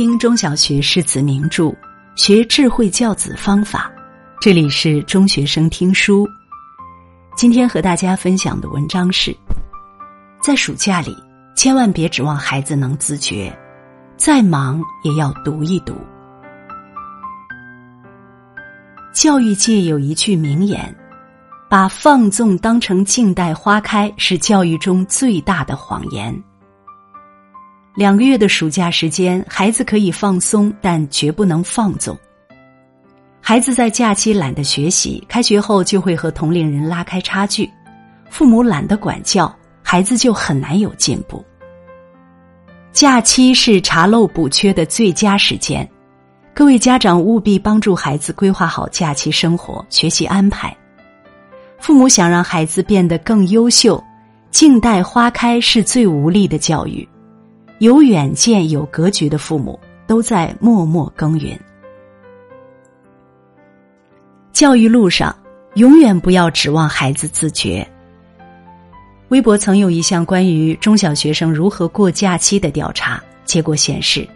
听中小学诗词名著，学智慧教子方法。这里是中学生听书。今天和大家分享的文章是：在暑假里，千万别指望孩子能自觉，再忙也要读一读。教育界有一句名言：“把放纵当成静待花开，是教育中最大的谎言。”两个月的暑假时间，孩子可以放松，但绝不能放纵。孩子在假期懒得学习，开学后就会和同龄人拉开差距；父母懒得管教，孩子就很难有进步。假期是查漏补缺的最佳时间，各位家长务必帮助孩子规划好假期生活、学习安排。父母想让孩子变得更优秀，静待花开是最无力的教育。有远见、有格局的父母都在默默耕耘。教育路上，永远不要指望孩子自觉。微博曾有一项关于中小学生如何过假期的调查，结果显示，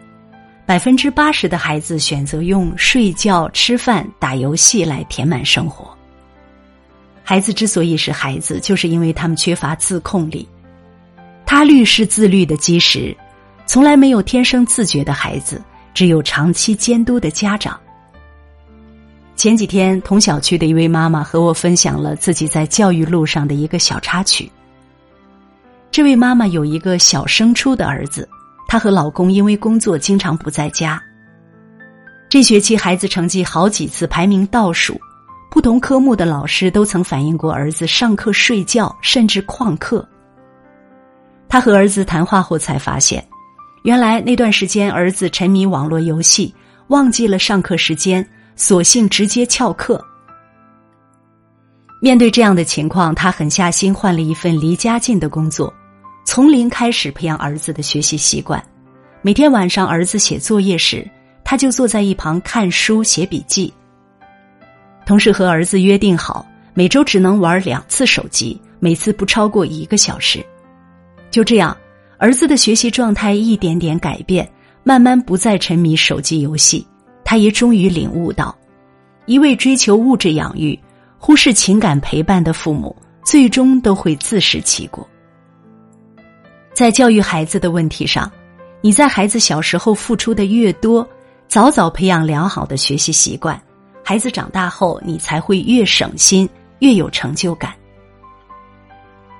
百分之八十的孩子选择用睡觉、吃饭、打游戏来填满生活。孩子之所以是孩子，就是因为他们缺乏自控力。他律是自律的基石。从来没有天生自觉的孩子，只有长期监督的家长。前几天，同小区的一位妈妈和我分享了自己在教育路上的一个小插曲。这位妈妈有一个小升初的儿子，她和老公因为工作经常不在家。这学期孩子成绩好几次排名倒数，不同科目的老师都曾反映过儿子上课睡觉，甚至旷课。他和儿子谈话后才发现。原来那段时间，儿子沉迷网络游戏，忘记了上课时间，索性直接翘课。面对这样的情况，他狠下心换了一份离家近的工作，从零开始培养儿子的学习习惯。每天晚上儿子写作业时，他就坐在一旁看书写笔记。同时和儿子约定好，每周只能玩两次手机，每次不超过一个小时。就这样。儿子的学习状态一点点改变，慢慢不再沉迷手机游戏。他也终于领悟到，一味追求物质养育、忽视情感陪伴的父母，最终都会自食其果。在教育孩子的问题上，你在孩子小时候付出的越多，早早培养良好的学习习惯，孩子长大后你才会越省心，越有成就感。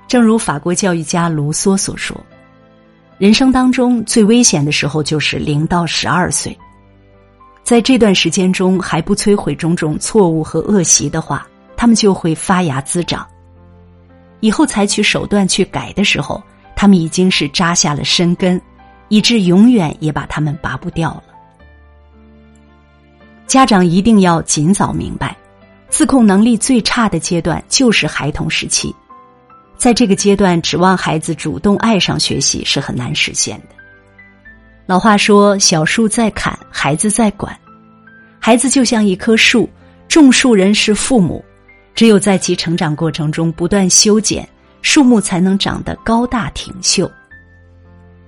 正如法国教育家卢梭所说。人生当中最危险的时候就是零到十二岁，在这段时间中还不摧毁种种错误和恶习的话，他们就会发芽滋长。以后采取手段去改的时候，他们已经是扎下了深根，以致永远也把他们拔不掉了。家长一定要尽早明白，自控能力最差的阶段就是孩童时期。在这个阶段，指望孩子主动爱上学习是很难实现的。老话说：“小树在砍，孩子在管。”孩子就像一棵树，种树人是父母，只有在其成长过程中不断修剪，树木才能长得高大挺秀。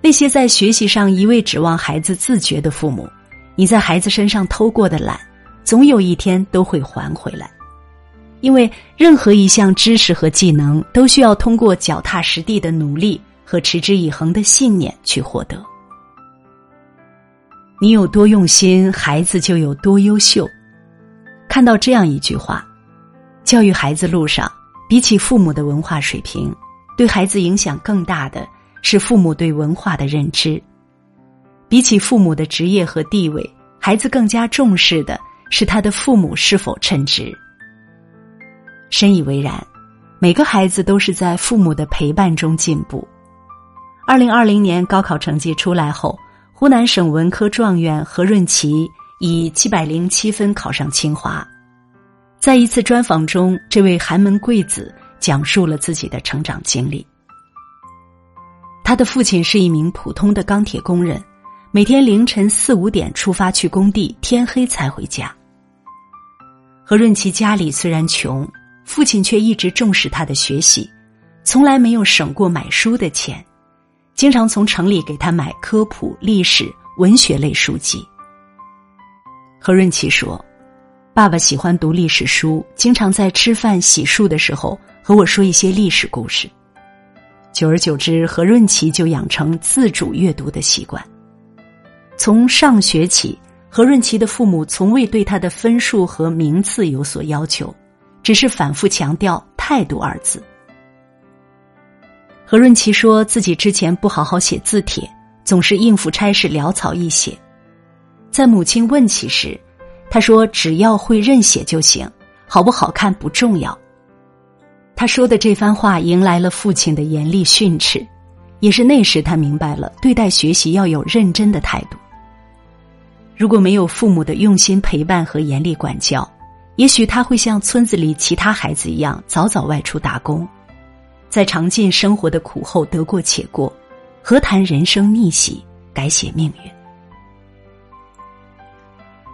那些在学习上一味指望孩子自觉的父母，你在孩子身上偷过的懒，总有一天都会还回来。因为任何一项知识和技能都需要通过脚踏实地的努力和持之以恒的信念去获得。你有多用心，孩子就有多优秀。看到这样一句话：教育孩子路上，比起父母的文化水平，对孩子影响更大的是父母对文化的认知；比起父母的职业和地位，孩子更加重视的是他的父母是否称职。深以为然，每个孩子都是在父母的陪伴中进步。二零二零年高考成绩出来后，湖南省文科状元何润琪以七百零七分考上清华。在一次专访中，这位寒门贵子讲述了自己的成长经历。他的父亲是一名普通的钢铁工人，每天凌晨四五点出发去工地，天黑才回家。何润琪家里虽然穷。父亲却一直重视他的学习，从来没有省过买书的钱，经常从城里给他买科普、历史文学类书籍。何润琪说：“爸爸喜欢读历史书，经常在吃饭、洗漱的时候和我说一些历史故事。久而久之，何润琪就养成自主阅读的习惯。从上学起，何润琪的父母从未对他的分数和名次有所要求，只是反复强调‘态度’二字。”何润琪说自己之前不好好写字帖，总是应付差事潦草一写。在母亲问起时，他说：“只要会认写就行，好不好看不重要。”他说的这番话迎来了父亲的严厉训斥，也是那时他明白了对待学习要有认真的态度。如果没有父母的用心陪伴和严厉管教，也许他会像村子里其他孩子一样，早早外出打工。在尝尽生活的苦后得过且过，何谈人生逆袭改写命运？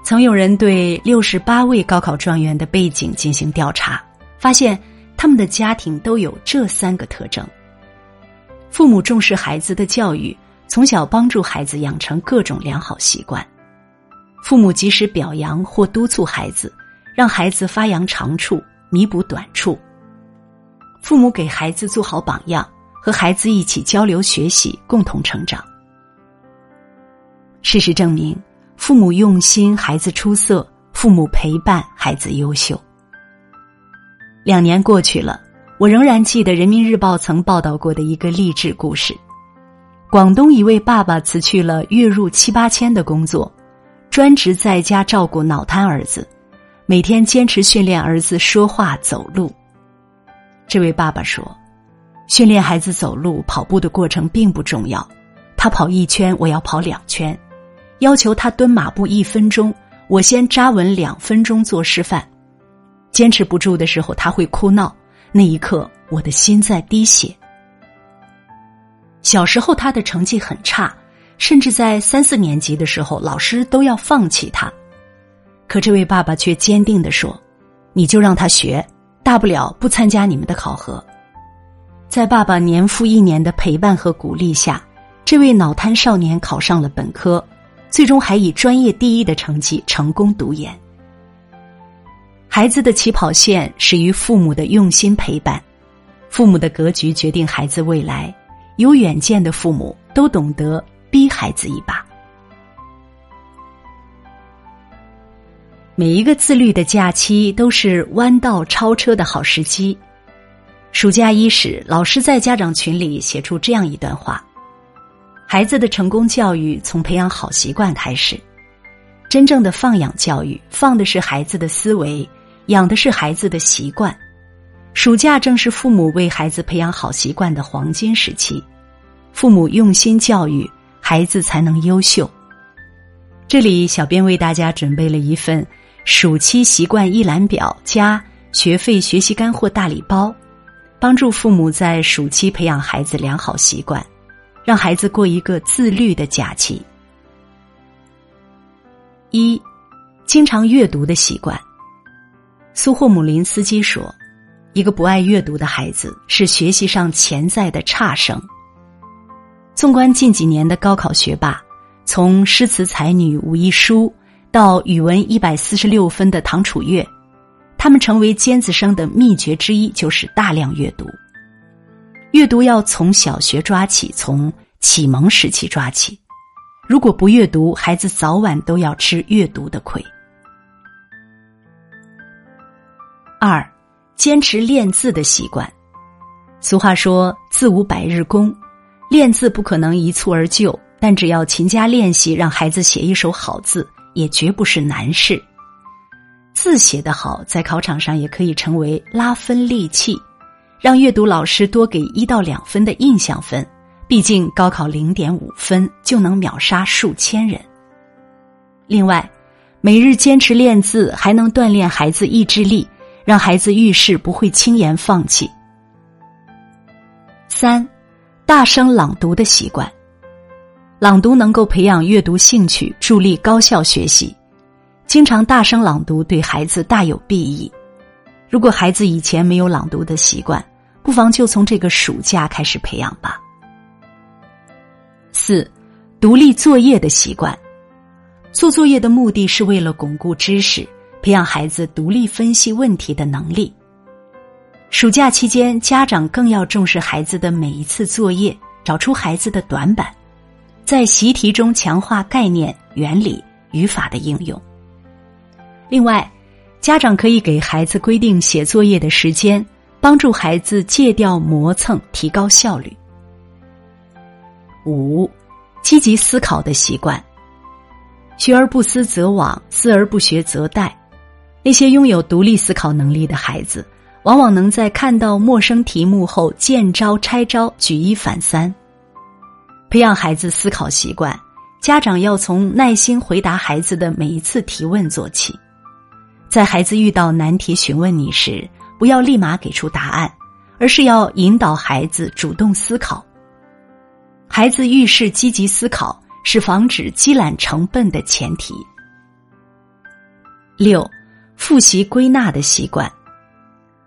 曾有人对六十八位高考状元的背景进行调查，发现他们的家庭都有这三个特征：父母重视孩子的教育，从小帮助孩子养成各种良好习惯；父母及时表扬或督促孩子，让孩子发扬长处，弥补短处。父母给孩子做好榜样，和孩子一起交流学习，共同成长。事实证明，父母用心，孩子出色；父母陪伴，孩子优秀。两年过去了，我仍然记得《人民日报》曾报道过的一个励志故事：广东一位爸爸辞去了月入七八千的工作，专职在家照顾脑瘫儿子，每天坚持训练儿子说话、走路。这位爸爸说：“训练孩子走路、跑步的过程并不重要，他跑一圈，我要跑两圈；要求他蹲马步一分钟，我先扎稳两分钟做示范。坚持不住的时候，他会哭闹，那一刻我的心在滴血。小时候他的成绩很差，甚至在三四年级的时候，老师都要放弃他，可这位爸爸却坚定的说：‘你就让他学。’”大不了不参加你们的考核，在爸爸年复一年的陪伴和鼓励下，这位脑瘫少年考上了本科，最终还以专业第一的成绩成功读研。孩子的起跑线始于父母的用心陪伴，父母的格局决定孩子未来。有远见的父母都懂得逼孩子一把。每一个自律的假期都是弯道超车的好时机。暑假伊始，老师在家长群里写出这样一段话：孩子的成功教育从培养好习惯开始。真正的放养教育，放的是孩子的思维，养的是孩子的习惯。暑假正是父母为孩子培养好习惯的黄金时期。父母用心教育，孩子才能优秀。这里，小编为大家准备了一份。暑期习惯一览表加学费学习干货大礼包，帮助父母在暑期培养孩子良好习惯，让孩子过一个自律的假期。一，经常阅读的习惯。苏霍姆林斯基说：“一个不爱阅读的孩子是学习上潜在的差生。”纵观近几年的高考学霸，从诗词才女武亦姝。到语文一百四十六分的唐楚月，他们成为尖子生的秘诀之一就是大量阅读。阅读要从小学抓起，从启蒙时期抓起。如果不阅读，孩子早晚都要吃阅读的亏。二，坚持练字的习惯。俗话说“字无百日功”，练字不可能一蹴而就，但只要勤加练习，让孩子写一手好字。也绝不是难事。字写得好，在考场上也可以成为拉分利器，让阅读老师多给一到两分的印象分。毕竟高考零点五分就能秒杀数千人。另外，每日坚持练字，还能锻炼孩子意志力，让孩子遇事不会轻言放弃。三，大声朗读的习惯。朗读能够培养阅读兴趣，助力高效学习。经常大声朗读对孩子大有裨益。如果孩子以前没有朗读的习惯，不妨就从这个暑假开始培养吧。四，独立作业的习惯。做作业的目的是为了巩固知识，培养孩子独立分析问题的能力。暑假期间，家长更要重视孩子的每一次作业，找出孩子的短板，在习题中强化概念、原理、语法的应用。另外，家长可以给孩子规定写作业的时间，帮助孩子戒掉磨蹭，提高效率。五，积极思考的习惯。学而不思则罔，思而不学则殆。那些拥有独立思考能力的孩子。往往能在看到陌生题目后见招拆招、举一反三。培养孩子思考习惯，家长要从耐心回答孩子的每一次提问做起。在孩子遇到难题询问你时，不要立马给出答案，而是要引导孩子主动思考。孩子遇事积极思考，是防止积懒成笨的前提。六，复习归纳的习惯。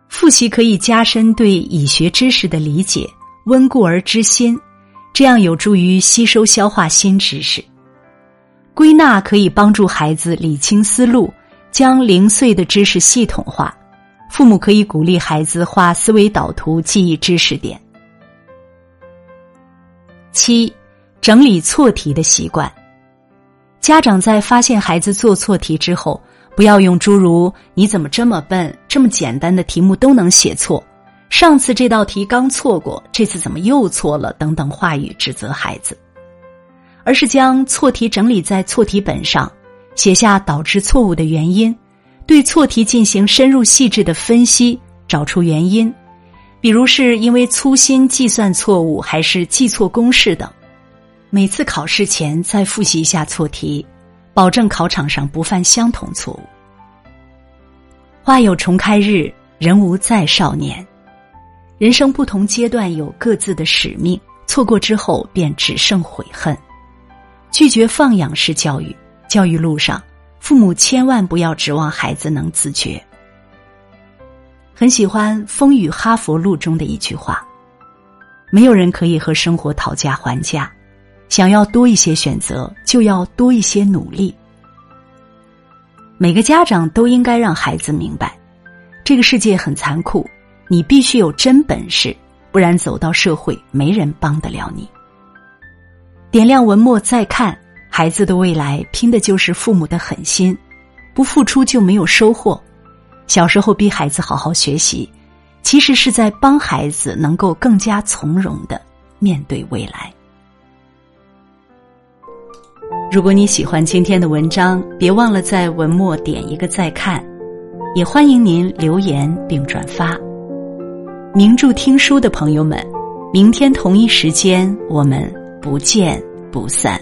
复习可以加深对已学知识的理解，温故而知新，这样有助于吸收消化新知识。归纳可以帮助孩子理清思路，将零碎的知识系统化。父母可以鼓励孩子画思维导图，记忆知识点。七，整理错题的习惯。家长在发现孩子做错题之后。不要用诸如“你怎么这么笨？这么简单的题目都能写错？上次这道题刚错过，这次怎么又错了？”等等话语指责孩子，而是将错题整理在错题本上，写下导致错误的原因，对错题进行深入细致的分析，找出原因，比如是因为粗心计算错误，还是记错公式等。每次考试前再复习一下错题。保证考场上不犯相同错误。花有重开日，人无再少年。人生不同阶段有各自的使命，错过之后便只剩悔恨。拒绝放养式教育，教育路上，父母千万不要指望孩子能自觉。很喜欢《风雨哈佛路》中的一句话：“没有人可以和生活讨价还价。”想要多一些选择，就要多一些努力。每个家长都应该让孩子明白，这个世界很残酷，你必须有真本事，不然走到社会没人帮得了你。点亮文末再看，孩子的未来拼的就是父母的狠心，不付出就没有收获。小时候逼孩子好好学习，其实是在帮孩子能够更加从容的面对未来。如果你喜欢今天的文章，别忘了在文末点一个再看，也欢迎您留言并转发。名著听书的朋友们，明天同一时间我们不见不散。